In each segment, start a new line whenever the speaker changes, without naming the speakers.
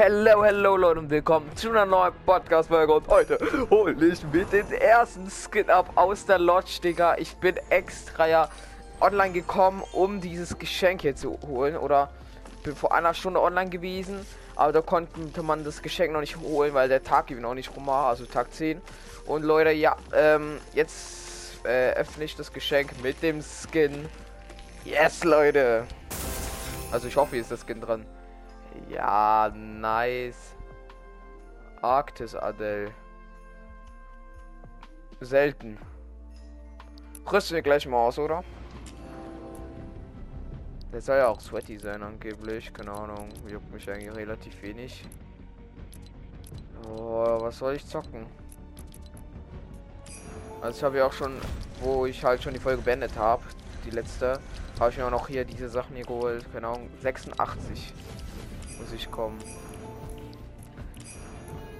Hello, hello Leute und willkommen zu einer neuen Podcast-Folge und heute hole ich mit den ersten Skin ab aus der Lodge, Digga. Ich bin extra ja online gekommen, um dieses Geschenk hier zu holen oder bin vor einer Stunde online gewesen, aber da konnte man das Geschenk noch nicht holen, weil der Tag eben noch nicht rum war, also Tag 10. Und Leute, ja, ähm, jetzt äh, öffne ich das Geschenk mit dem Skin. Yes, Leute. Also ich hoffe, hier ist das Skin dran. Ja, nice. Arktis Adel. Selten. Rüsten wir gleich mal aus, oder? Der soll ja auch sweaty sein angeblich. Keine Ahnung. Juckt mich eigentlich relativ wenig. Oh, was soll ich zocken? Also ich habe ja auch schon, wo ich halt schon die Folge beendet habe, die letzte, habe ich mir auch noch hier diese Sachen hier geholt. Keine Ahnung, 86 muss ich kommen.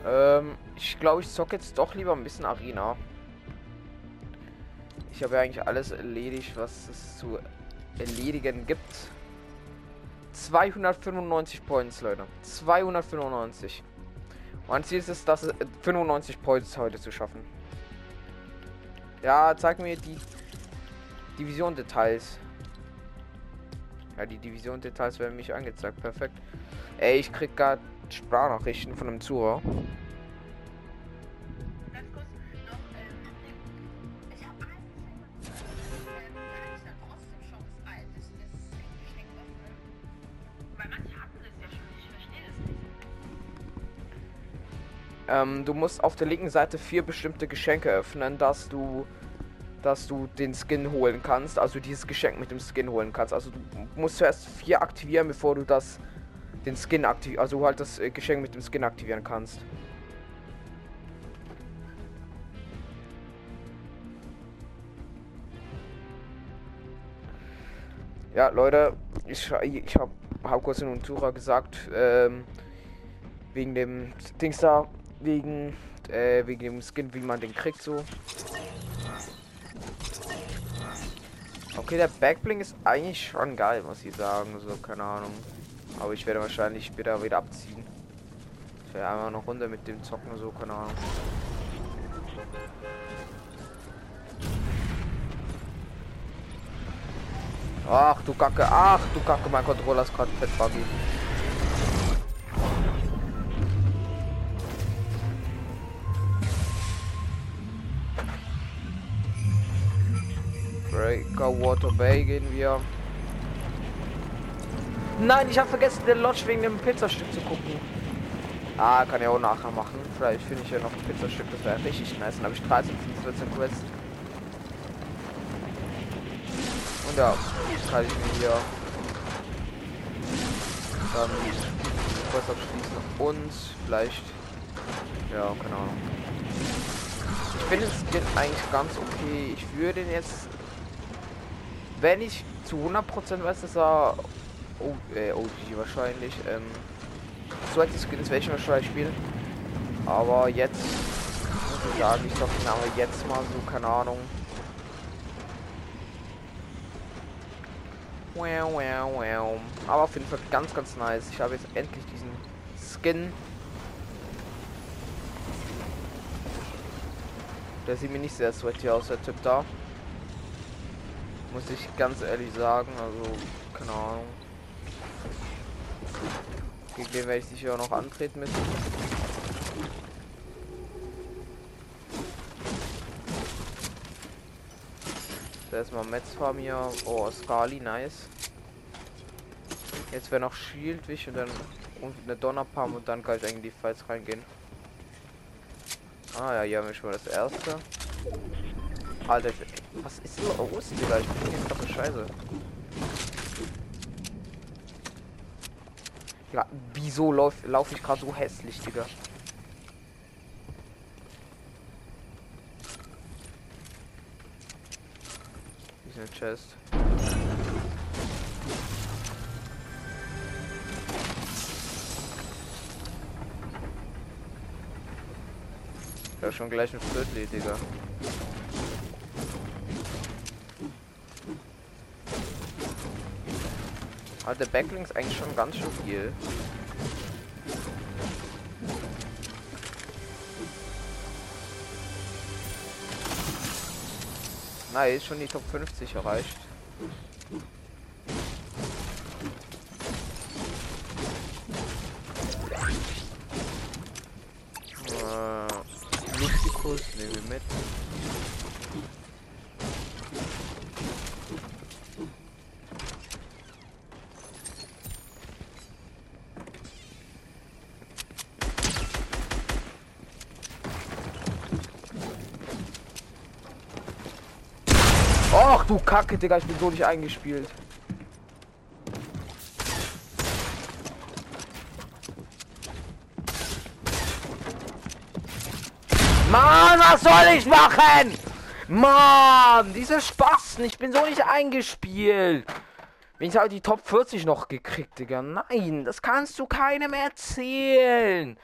Ähm, ich glaube, ich zocke jetzt doch lieber ein bisschen Arena. Ich habe ja eigentlich alles erledigt, was es zu erledigen gibt. 295 Points, Leute. 295. Mein Ziel ist es, das 95 Points heute zu schaffen. Ja, zeig mir die Division-Details. Ja, die Division-Details werden mich angezeigt. Perfekt. Ey, ich krieg gerade Sprachnachrichten von einem Zuhörer. Ähm, du musst auf der linken Seite vier bestimmte Geschenke öffnen, dass du dass du den Skin holen kannst, also dieses Geschenk mit dem Skin holen kannst. Also du musst zuerst vier aktivieren, bevor du das den Skin aktiv, also halt das äh, Geschenk mit dem Skin aktivieren kannst. Ja, Leute, ich, ich habe hab kurz in Untura gesagt, ähm, wegen dem Dings da, wegen, äh, wegen dem Skin, wie man den kriegt so. Okay, der Backbling ist eigentlich schon geil, muss ich sagen, so, keine Ahnung. Aber ich werde wahrscheinlich später wieder abziehen. Ich werde einmal noch runter mit dem Zocken, so, keine Ahnung. Ach du Kacke, ach du Kacke, mein Controller ist gerade fett buggy. Breaker Bay gehen wir. Nein, ich habe vergessen, den Lodge wegen dem Pizzastück zu gucken. Ah, kann ja auch nachher machen. Vielleicht finde ich ja noch ein Pizzastück, das wäre richtig nice. Dann habe ich 13 von 14 Quests. Und ja, kann ich mir hier dann Quest abschließen und vielleicht, ja, keine Ahnung. Ich finde es geht eigentlich ganz okay. Ich würde den jetzt, wenn ich zu 100% weiß, dass er oh, äh, OG wahrscheinlich. Ähm, so die Skins welche wahrscheinlich spielen. Aber jetzt muss ich sagen, ich glaube, den haben jetzt mal so, keine Ahnung. Aber auf jeden Fall ganz, ganz nice. Ich habe jetzt endlich diesen Skin. Der sieht mir nicht sehr sweaty aus, der Typ da. Muss ich ganz ehrlich sagen. Also, keine Ahnung. Gegen den werde ich sicher auch noch antreten müssen. Erstmal Metzfarm hier. Oh, Skali, nice. Jetzt wäre noch Shield wichtig und dann und eine Donnerpalm und dann kann ich eigentlich die Fights reingehen. Ah ja, hier haben wir schon mal das erste. Alter, was ist los, Digga? Ich bin eine Scheiße. Ja, wieso laufe lauf ich gerade so hässlich, Digga? Hier ist eine Chest. Ja, schon gleich ein Viertel, Digga. Hat der ist eigentlich schon ganz schön viel. Nice, schon die Top 50 erreicht. Kacke, Digga, ich bin so nicht eingespielt. Mann, was soll ich machen? Mann, diese Spasten, ich bin so nicht eingespielt. Wenn ich halt die Top 40 noch gekriegt, Digga. Nein, das kannst du keinem erzählen.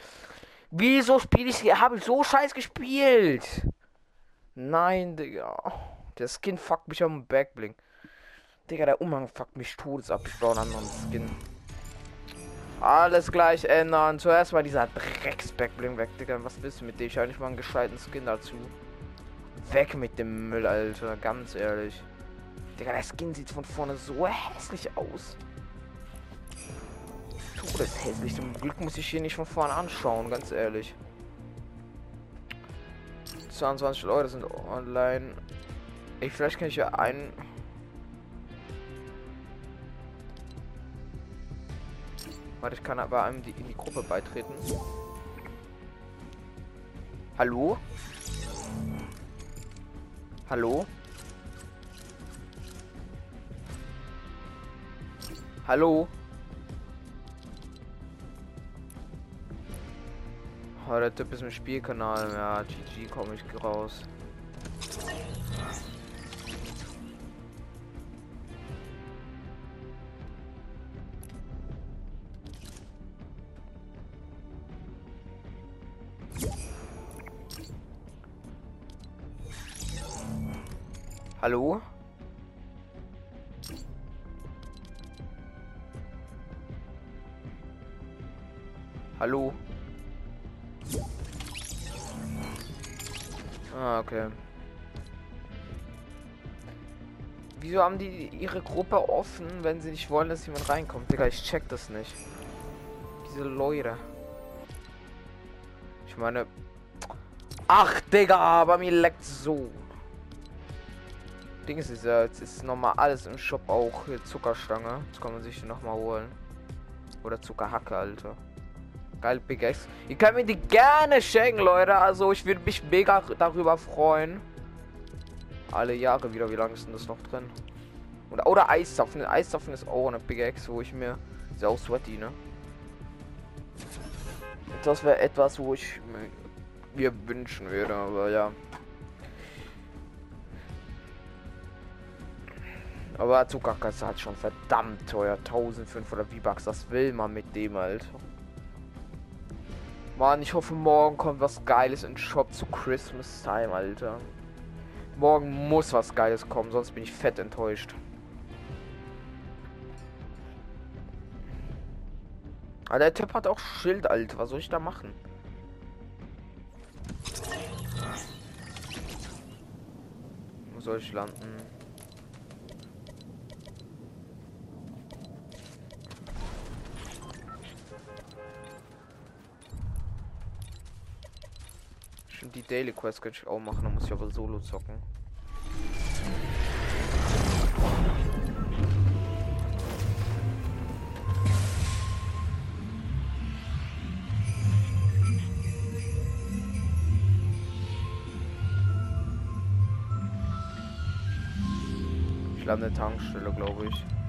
Wieso spiele ich, habe ich so scheiß gespielt? Nein, Digga. Der Skin fuckt mich am Backblink. Digga, der Umhang fuckt mich todes ab. Ich brauche einen anderen Skin. Alles gleich ändern. Zuerst mal dieser Drecks-Backblink weg, Digga. Was willst du mit dem? Ich habe nicht mal einen gescheiten Skin dazu. Weg mit dem Müll, Alter. Ganz ehrlich. Digga, der Skin sieht von vorne so hässlich aus. Todes hässlich. Zum Glück muss ich hier nicht von vorne anschauen, ganz ehrlich. 22 Leute sind online. Ich vielleicht kann ich ja einen. Warte, ich kann aber einem die, in die Gruppe beitreten. Hallo? Hallo? Hallo? Oh, der Typ ist im Spielkanal. Ja, GG komme ich raus. Hallo? Hallo? Ah, okay. Wieso haben die ihre Gruppe offen, wenn sie nicht wollen, dass jemand reinkommt? Digga, ich check das nicht. Diese Leute. Ich meine... Ach, Digga, aber mir leckt so. Ding ist ja, jetzt ist nochmal alles im Shop auch hier Zuckerstange. Das kann man sich noch mal holen. Oder Zuckerhacke, Alter. Geil, Big X. Ihr könnt mir die gerne schenken, Leute. Also ich würde mich mega darüber freuen. Alle Jahre wieder. Wie lange ist denn das noch drin? Oder, oder Eiszapfen. Eiszapfen ist auch eine Big X, wo ich mir. Ist auch sweaty, ne? Das wäre etwas, wo ich mir wünschen würde, aber ja. Aber Zuckerkasse hat schon verdammt teuer. 1500 V-Bucks. Das will man mit dem, Alter. Mann, ich hoffe, morgen kommt was Geiles in Shop zu Christmas Time, Alter. Morgen muss was Geiles kommen, sonst bin ich fett enttäuscht. Aber der Typ hat auch Schild, Alter. Was soll ich da machen? Wo soll ich landen? Die Daily Quest könnte ich auch machen, dann muss ich aber solo zocken. Ich lande Tankstelle, glaube ich.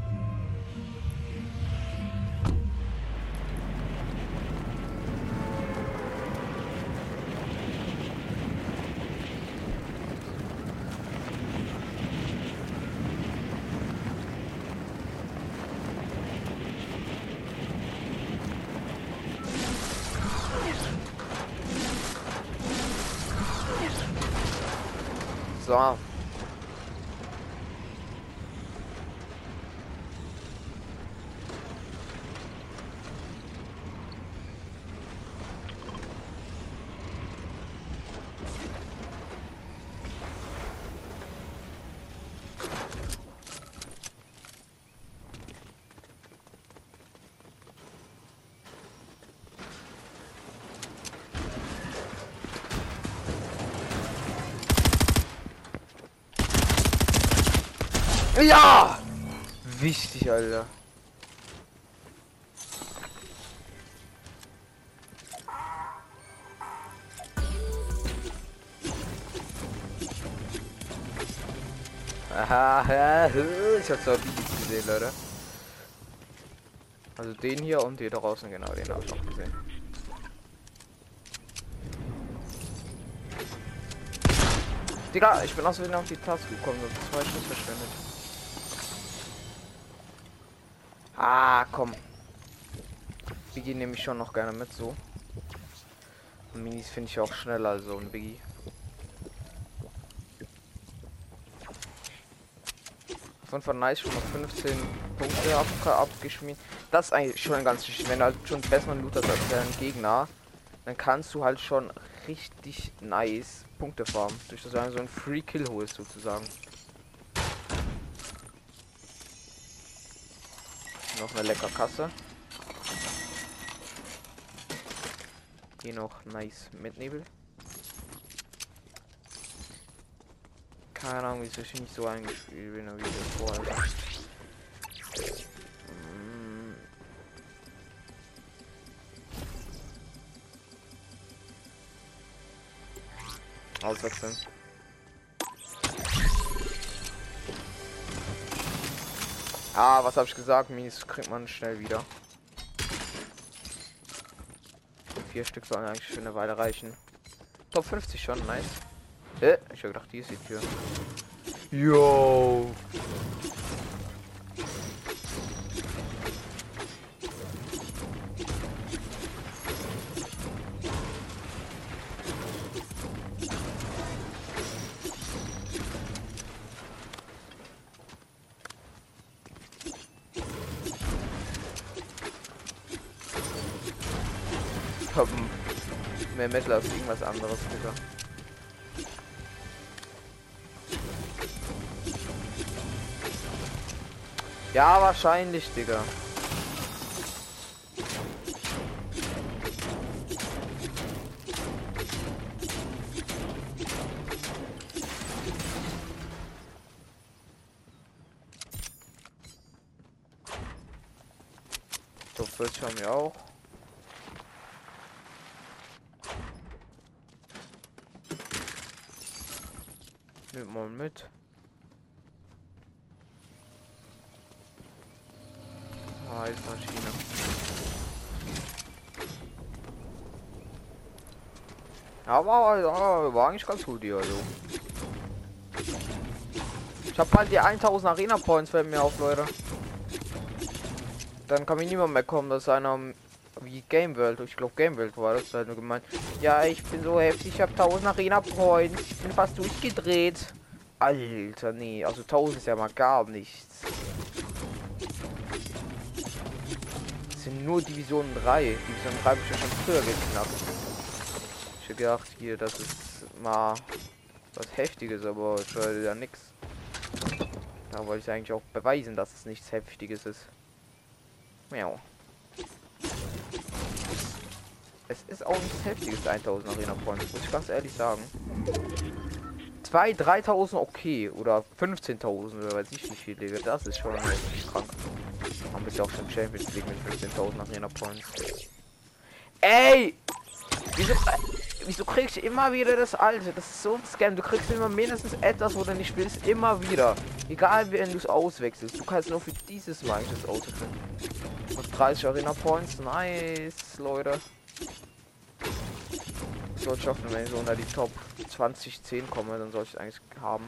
So. Ja! Wichtig, Alter. Aha, ich hab's auch gesehen, Leute. Also den hier und hier draußen, genau, den habe ich auch gesehen. Digga, ich bin aus Versehen auf die Taste gekommen, und zwei Schuss verschwendet. Ah, komm. Biggie nehme ich schon noch gerne mit so. Und Minis finde ich auch schneller als so ein Biggie. Von von nice schon mal 15 Punkte ab, abgeschmiert. Das ist eigentlich schon ganz wichtig. Wenn du halt schon besseren Loot hast als dein Gegner, dann kannst du halt schon richtig nice Punkte farmen. Durch das du so ein Free Kill holst sozusagen. Noch eine lecker Kasse. Hier noch nice mit Nebel. Keine Ahnung, wieso ich nicht so eingespielt bin wie vorher. Mm. Auswechseln. Ah, was habe ich gesagt? Minis kriegt man schnell wieder. Vier Stück sollen eigentlich für eine Weile reichen. Top 50 schon, nice. Äh, ich habe gedacht, die ist die Tür. Yo. Metal als irgendwas anderes, Digga. Ja, wahrscheinlich, Digga. So, haben wir auch. Nimmt mal mit. Eismaschine. Ja, war, ja, war eigentlich ganz gut hier, also. Ich habe bald die 1000 Arena Points, fällt mir auf, Leute. Dann kann mir niemand mehr kommen, dass einer wie Game World, ich glaube Game World war das halt nur gemeint. Ja, ich bin so heftig, ich habe 1000 Arena Points, ich bin fast durchgedreht. Alter, nee, also 1000 ist ja mal gar nichts. sind nur Division 3. Division 3 habe ich ja schon früher geknackt. Ich hätte gedacht, hier, das ist mal was Heftiges, aber ich war ja nichts. Da wollte ich eigentlich auch beweisen, dass es nichts Heftiges ist. Miau. Es ist auch nichts Heftiges, 1000 Arena Points, muss ich ganz ehrlich sagen. 2, 3000 okay. Oder 15.000 oder weiß ich wie viel, Digga. Das ist schon richtig krank. Haben wir auch schon Champions League mit 15.000 Arena Points. Ey! Wieso, äh, wieso kriegst du immer wieder das alte? Das ist so ein Scam. Du kriegst immer mindestens etwas, wo du nicht willst. Immer wieder. Egal, wenn du es auswechselst. Du kannst nur für dieses Mal das auswechseln. Und 30 Arena Points. Nice, Leute. Soll schaffen, wenn ich so unter die Top 20, 10 komme, dann soll ich eigentlich haben.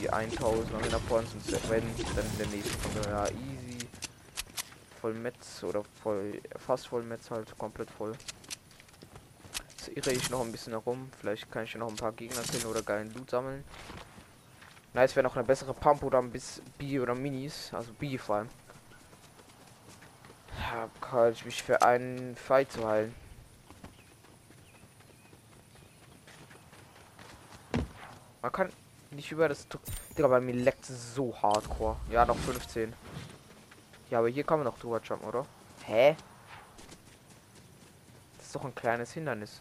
Die 1000 Arena Points und wenn dann in der nächsten Runde ja easy voll Metz oder voll fast voll Metz halt komplett voll. Jetzt irre ich noch ein bisschen herum. Vielleicht kann ich noch ein paar Gegner killen oder geilen Loot sammeln. Nice wäre noch eine bessere Pump oder ein bisschen B oder Minis, also B vor allem. Ja, kann ich mich für einen Fight zu heilen. Man kann nicht über das... Digga, bei mir leckt so hardcore. Ja, noch 15. Ja, aber hier kann man noch drüber jumpen, oder? Hä? Das ist doch ein kleines Hindernis.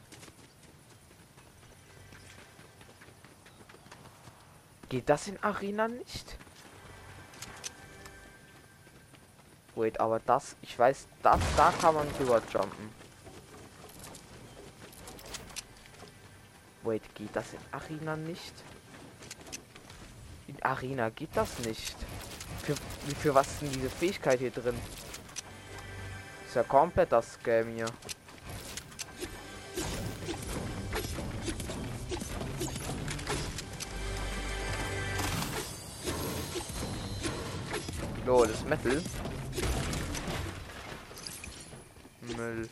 Geht das in Arena nicht? Wait, aber das, ich weiß, das, da kann man drüber jumpen. Wait, geht das in Arena nicht? In Arena geht das nicht. Für, für was ist denn diese Fähigkeit hier drin? Ist ja komplett das Scam hier. Lol, das Metal. Müll.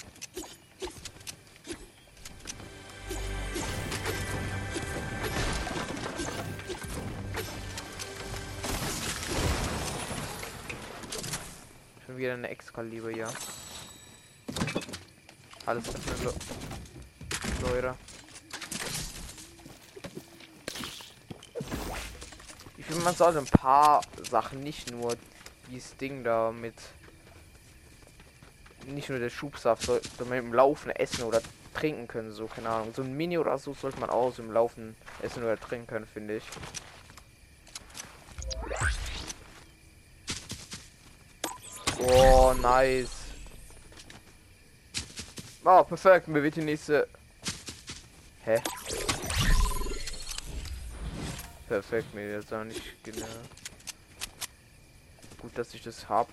Schon wieder eine Excalibur hier. Alles öffnen, Leute. Ich finde, man sollte ein paar Sachen, nicht nur dieses Ding da mit nicht nur der Schubsaft, soll, man im Laufen essen oder trinken können, so, keine Ahnung. So ein Mini oder so sollte man auch so im Laufen essen oder trinken können, finde ich. Oh, nice. Oh, perfekt. Mir wird die nächste. Hä? Perfekt, mir jetzt auch nicht genau. Gut, dass ich das hab.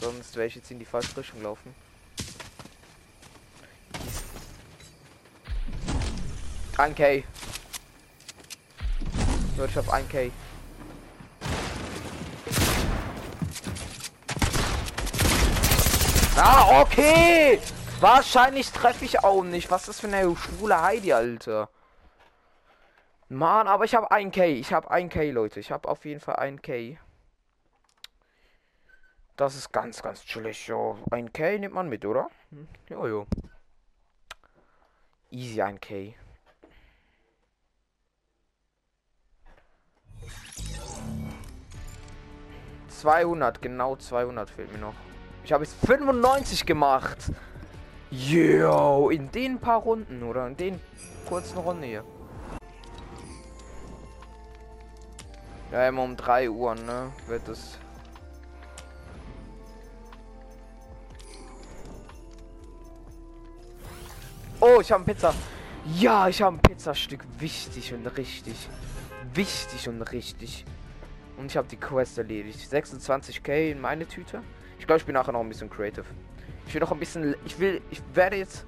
Sonst wäre ich jetzt in die falsche Richtung laufen. 1K. Leute, ich hab 1K. Ah, okay! Wahrscheinlich treffe ich auch nicht. Was ist das für eine schwule Heidi, Alter? Mann, aber ich habe 1K. Ich habe 1K, Leute. Ich habe auf jeden Fall 1K. Das ist ganz, ganz chillig. Jo. 1K nimmt man mit, oder? Hm. Jo, jo. Easy 1K. Zweihundert, genau 200 fehlt mir noch. Ich habe es 95 gemacht. Yo, in den paar Runden oder in den kurzen Runden hier. Ja, immer um 3 Uhr, ne? Wird es Oh, ich habe Pizza. Ja, ich habe ein Pizzastück. Wichtig und richtig. Wichtig und richtig. Und ich habe die Quest erledigt. 26k in meine Tüte. Ich glaube, ich bin nachher noch ein bisschen creative. Ich will noch ein bisschen. Ich will. Ich werde jetzt.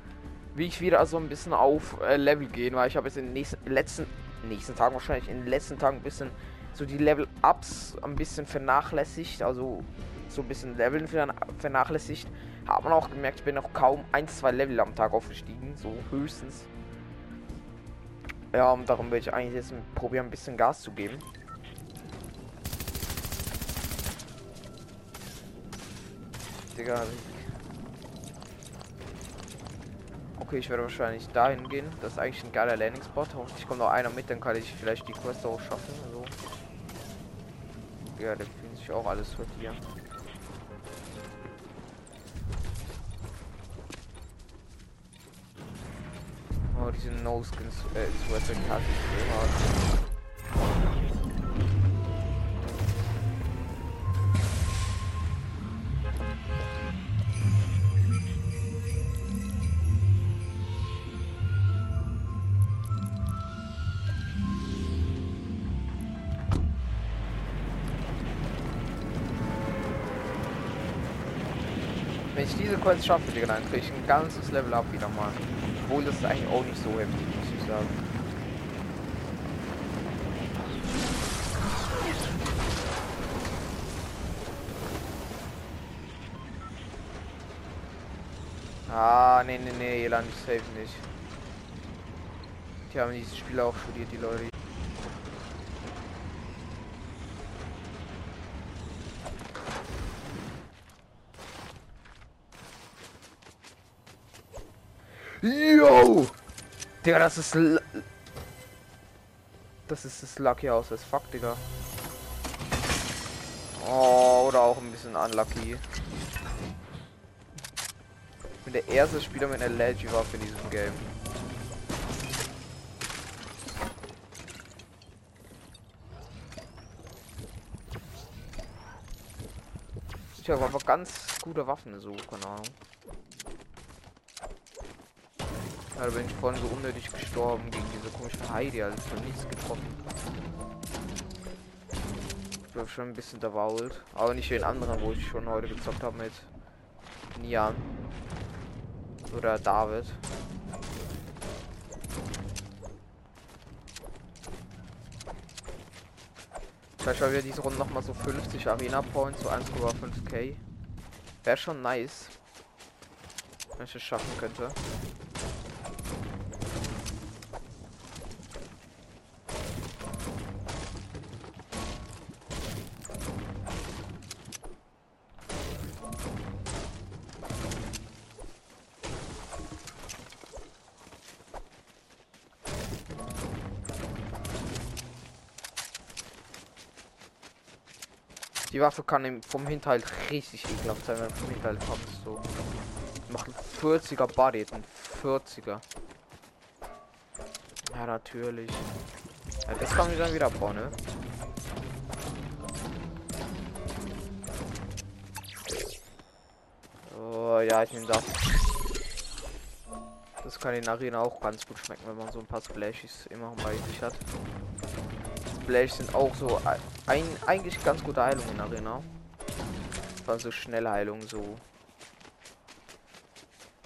Wie ich wieder so ein bisschen auf äh, Level gehen, weil ich habe jetzt in den nächsten, letzten. Nächsten Tagen wahrscheinlich. In den letzten Tagen ein bisschen. So die Level-Ups ein bisschen vernachlässigt. Also. So ein bisschen Leveln vernachlässigt. Hat man auch gemerkt, ich bin noch kaum ein, zwei Level am Tag aufgestiegen. So höchstens. Ja, und darum will ich eigentlich jetzt probieren, ein bisschen Gas zu geben. Digga. Okay, ich werde wahrscheinlich dahin gehen. Das ist eigentlich ein geiler Landing-Spot. Hoffentlich kommt noch einer mit, dann kann ich vielleicht die Quest auch schaffen. Also. Ja, der fühlt sich auch alles für hier. Oh, diese No-Skins äh, Sweater ich so hart. Wenn ich diese Quest schaffe, Digga, dann kriege ich ein ganzes Level up wieder mal. Obwohl das ist eigentlich auch nicht so heftig, muss ich sagen. Ah, nee, nee, nee, hier lande ich safe nicht. Die haben dieses Spiel auch studiert, die Leute. Digga, das ist... Das ist das Lucky aus as fuck, Digga. Oh, oder auch ein bisschen unlucky. Ich bin der erste Spieler mit einer Legendwaffe in diesem Game. Ich habe aber ganz gute Waffen so, keine Ahnung da bin ich vorhin so unnötig gestorben gegen diese komische Heidi, also ich habe nichts getroffen. Ich habe schon ein bisschen derwault, aber nicht wie in anderen, wo ich schon heute gezockt habe mit Nian. Oder David. Vielleicht haben wir diese Runde noch mal so 50 Arena Points, so 1,5k. Wäre schon nice. Wenn ich es schaffen könnte. Die Waffe kann vom Hinterhalt richtig ekelhaft sein, wenn vom Hinterhalt kommst. So. Macht 40er Body, ein 40er. Ja, natürlich. Ja, das kann ich dann wieder bauen, ne? Oh, ja, ich nehme das. Das kann in Arena auch ganz gut schmecken, wenn man so ein paar Splashies immer bei sich hat. Splash sind auch so ein, eigentlich ganz gute Heilung in Arena. Also schnelle Heilung so.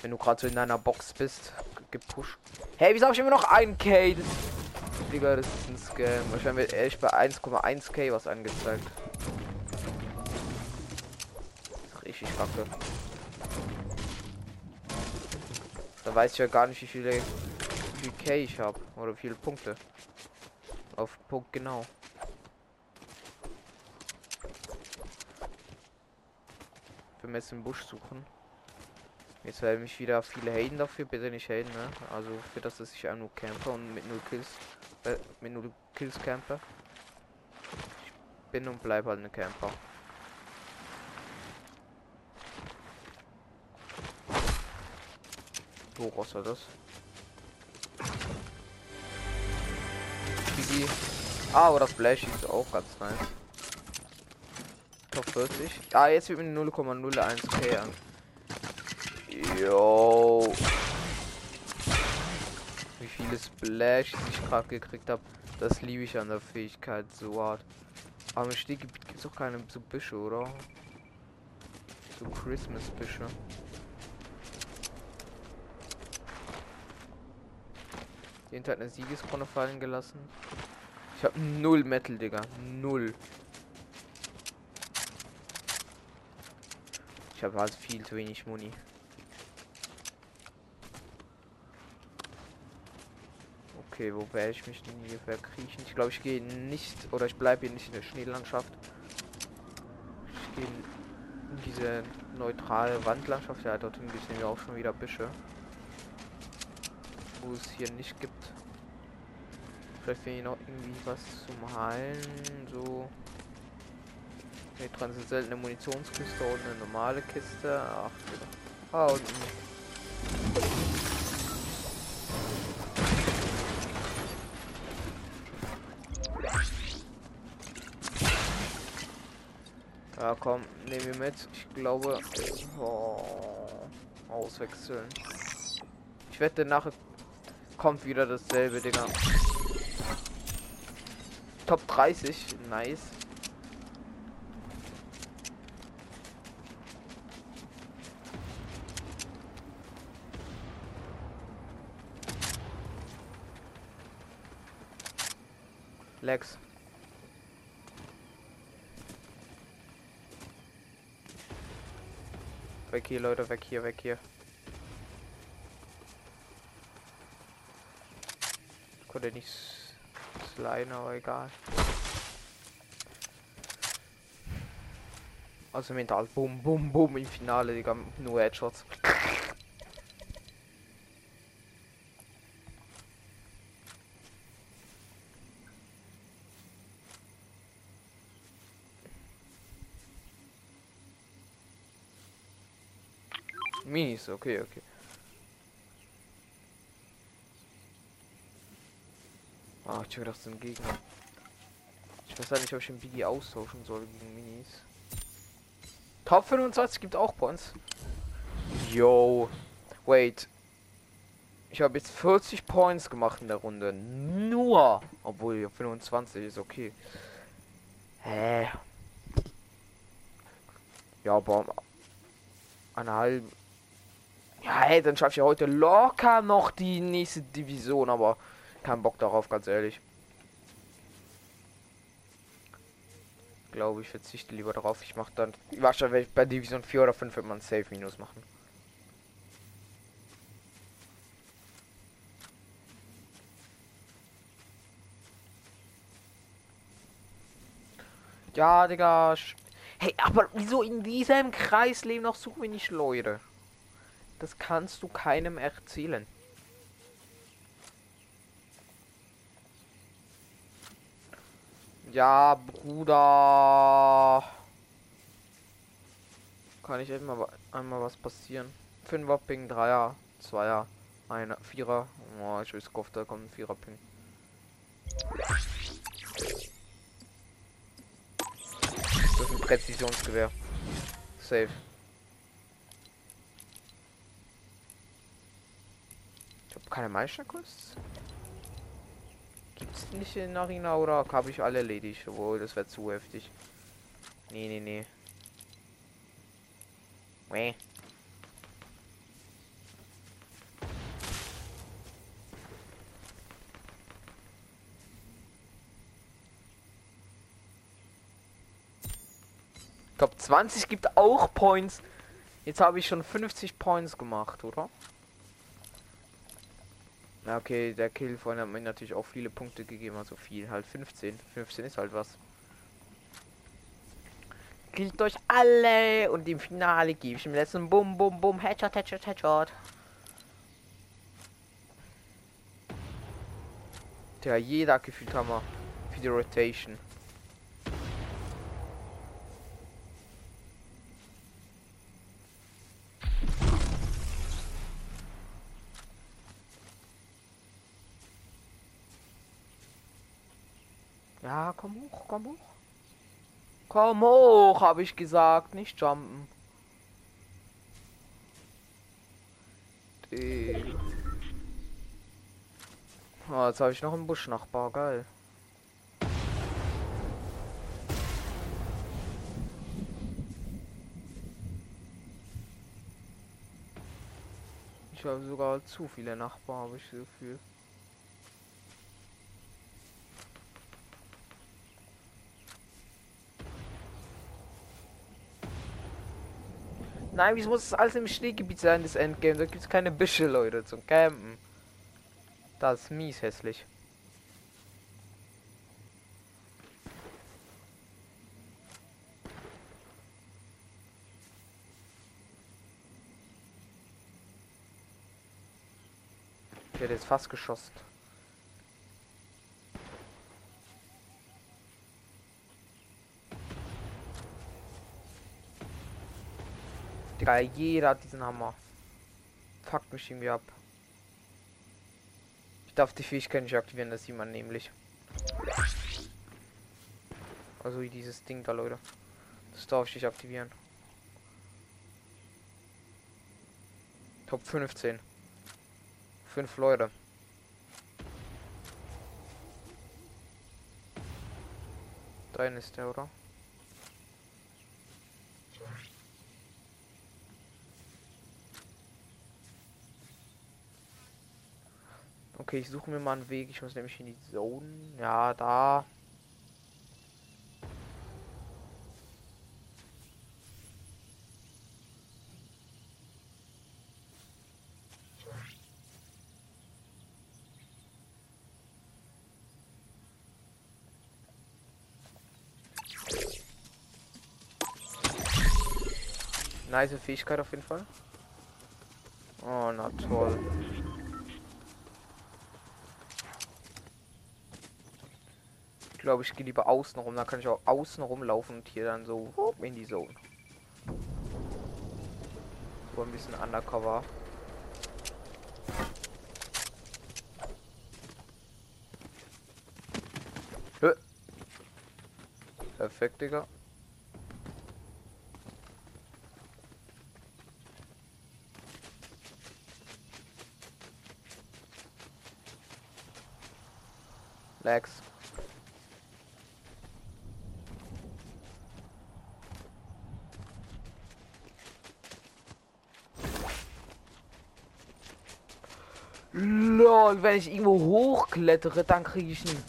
Wenn du gerade so in deiner Box bist, gepusht. Hey, wieso habe ich immer noch 1k? Das, Digga, das ist ein Scam. Wahrscheinlich wird echt bei 1,1k was angezeigt. Richtig kacke. Da weiß ich ja gar nicht, wie viele wie viel K ich habe oder wie viele Punkte. Auf Punkt genau. Wir müssen im Busch suchen. Jetzt werden mich wieder viele Hayden dafür, bitte nicht Hayden, ne? Also für das, dass ich auch nur camper und mit null Kills, äh, mit null Kills camper. Ich bin und bleib halt eine Camper. Wo war das? Ah, aber das Flash ist auch ganz nice. Top 40. Ah, jetzt wird mir 0,01k an. Yo. Wie viele Splash ich gerade gekriegt habe, das liebe ich an der Fähigkeit so hart. Aber im Stehgebiet gibt es auch keine so Büsche, oder? So Christmas-Büsche. Inter hat eine Siegeskrone fallen gelassen. Ich habe null Metal, Digga. Null. Ich habe also viel zu wenig Muni. Okay, wo werde ich mich denn hier verkriechen? Ich glaube, ich gehe nicht oder ich bleibe hier nicht in der Schneelandschaft. Ich gehe in diese neutrale Wandlandschaft. Ja, dorthin gibt es nämlich auch schon wieder Büsche wo es hier nicht gibt. Vielleicht finde ich noch irgendwie was zum Heilen. So. Eine dran sind seltene Munitionskiste und eine normale Kiste. Ach, bitte. Ah, und. Ja, komm, nehmen wir mit. Ich glaube. Oh, auswechseln. Ich wette, nachher kommt wieder dasselbe, Digga. Top 30, nice. Lex. Weg hier, Leute, weg hier, weg hier. konnte nicht sliden, aber egal. Also mental, boom, boom, boom im Finale, Digga, nur Headshots. Mies, okay, okay. Ah, ich gedacht, das sind Gegner. Ich weiß halt nicht, ob ich den Biggie austauschen soll gegen Minis. Top 25 gibt auch Points. Yo. Wait. Ich habe jetzt 40 Points gemacht in der Runde. Nur. Obwohl 25 ist okay. Hä? Ja, aber eine halbe. Ja, hey, dann schaffe ich heute locker noch die nächste Division, aber kein Bock darauf, ganz ehrlich. Glaube ich, verzichte lieber darauf. Ich mache dann wahrscheinlich bei Division 4 oder 5 wird man Safe Minus machen. Ja, Digga. Hey, aber wieso in diesem Kreis leben noch so wenig Leute? Das kannst du keinem erzählen. Ja, Bruder. Kann ich einmal, einmal was passieren? Fünfer Ping, Dreier, Zweier, einer, Vierer. Oh, ich weiß, gehofft, da kommt ein Vierer Ping. Das ist ein Präzisionsgewehr. Safe. Ich habe keine Meisterkunst. Gibt's nicht in Arena oder habe ich alle erledigt? Obwohl, das wäre zu heftig. Nee, nee, nee. Mäh. Ich glaube 20 gibt auch Points. Jetzt habe ich schon 50 Points gemacht, oder? Na okay, der Kill vorhin hat mir natürlich auch viele Punkte gegeben, also viel, halt 15. 15 ist halt was. Killt euch alle und im Finale gebe ich im letzten Bum Bum Bum Headshot Headshot Headshot. Der jeder gefühlt haben wir für die Rotation. Ja, komm hoch, komm hoch. Habe ich gesagt, nicht jumpen. Oh, jetzt habe ich noch einen Buschnachbar, geil. Ich habe sogar zu viele Nachbarn, habe ich so viel. Nein, wieso muss es alles im Schneegebiet sein, das Endgame? Da gibt es keine Büsche, Leute, zum Campen. Das ist mies hässlich. Ich werde jetzt fast geschossen. Digga, jeder hat diesen Hammer. Fuckt mich irgendwie ab. Ich darf die Fähigkeit nicht aktivieren, das sieht man nämlich. Also wie dieses Ding da, Leute. Das darf ich nicht aktivieren. Top 15. Fünf Leute. Dein ist der, oder? Okay, ich suche mir mal einen Weg. Ich muss nämlich in die Zone. Ja, da. Nice Fähigkeit auf jeden Fall. Oh, na toll. Glaube, ich gehe lieber außen rum. Dann kann ich auch außen rumlaufen und hier dann so in die Zone. So ein bisschen undercover. Hö. Perfekt, Digga. Lex. Lol, wenn ich irgendwo hochklettere, dann kriege ich einen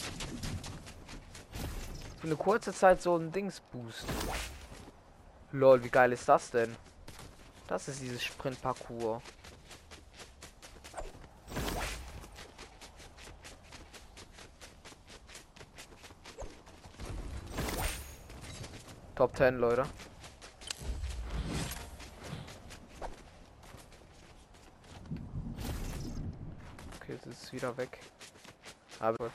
für eine kurze Zeit so ein Dings-Boost. Lol, wie geil ist das denn? Das ist dieses Sprint-Parcours. Top 10, Leute. Ist wieder weg. Aber kurz.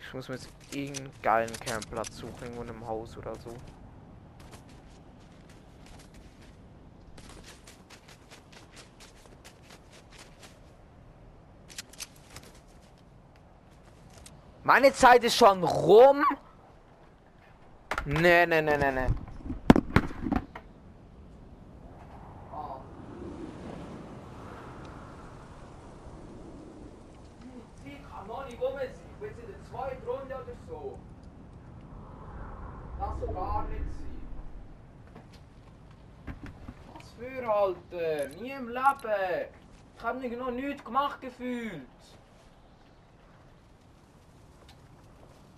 Ich muss mir jetzt irgendeinen geilen Campplatz suchen, irgendwo in einem Haus oder so. Meine Zeit ist schon rum. Nee, nee, nee, nee, nee. Sì, Camoni come si? Questi sind zwei Runde oder so. Das so gar nicht sein. Was für Alter? Nie im Leben. Ich hab nicht noch nichts gemacht gefühlt.